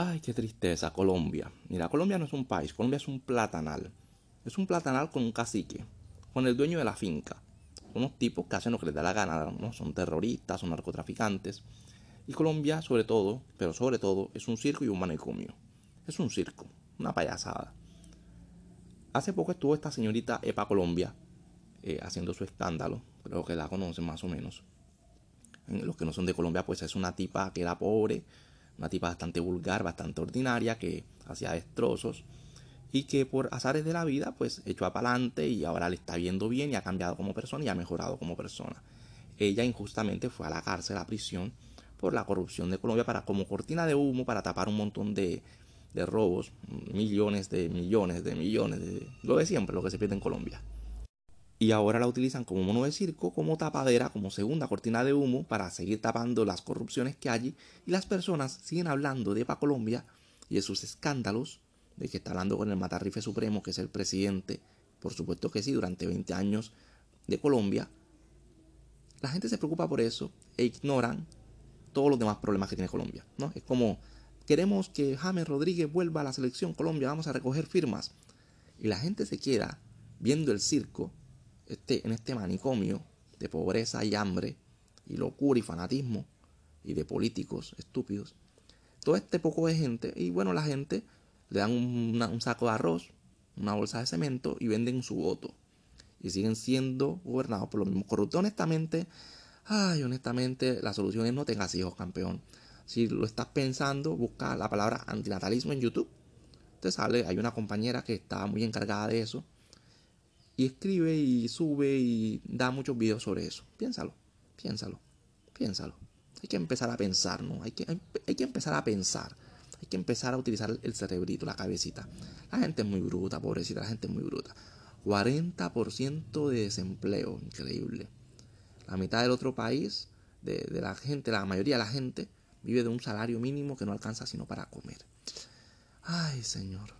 Ay, qué tristeza, Colombia. Mira, Colombia no es un país, Colombia es un platanal. Es un platanal con un cacique, con el dueño de la finca. Unos tipos que hacen lo que les da la gana, ¿no? Son terroristas, son narcotraficantes. Y Colombia, sobre todo, pero sobre todo, es un circo y un manicomio. Es un circo, una payasada. Hace poco estuvo esta señorita Epa Colombia eh, haciendo su escándalo. Creo que la conocen más o menos. Los que no son de Colombia, pues es una tipa que era pobre, una tipa bastante vulgar, bastante ordinaria, que hacía destrozos y que por azares de la vida pues echó a pa'lante y ahora le está viendo bien y ha cambiado como persona y ha mejorado como persona. Ella injustamente fue a la cárcel, a la prisión por la corrupción de Colombia para como cortina de humo para tapar un montón de, de robos, millones de millones de millones de lo de siempre, lo que se pierde en Colombia y ahora la utilizan como mono de circo, como tapadera, como segunda cortina de humo para seguir tapando las corrupciones que hay y las personas siguen hablando de EPA Colombia y de sus escándalos, de que está hablando con el Matarrife Supremo, que es el presidente, por supuesto que sí, durante 20 años de Colombia. La gente se preocupa por eso e ignoran todos los demás problemas que tiene Colombia, ¿no? Es como queremos que James Rodríguez vuelva a la selección Colombia, vamos a recoger firmas. Y la gente se queda viendo el circo este, en este manicomio de pobreza y hambre y locura y fanatismo y de políticos estúpidos. Todo este poco de gente y bueno, la gente le dan un saco de arroz, una bolsa de cemento y venden su voto. Y siguen siendo gobernados por los mismos corruptos. Honestamente, ay, honestamente, la solución es no tengas hijos, campeón. Si lo estás pensando, busca la palabra antinatalismo en YouTube. Te sale, hay una compañera que está muy encargada de eso y escribe y sube y da muchos videos sobre eso. Piénsalo, piénsalo, piénsalo. Hay que empezar a pensar, ¿no? Hay que, hay, que empezar a pensar. Hay que empezar a utilizar el cerebrito, la cabecita. La gente es muy bruta, pobrecita, la gente es muy bruta. 40% de desempleo, increíble. La mitad del otro país, de, de, la gente, la mayoría de la gente, vive de un salario mínimo que no alcanza sino para comer. Ay, Señor.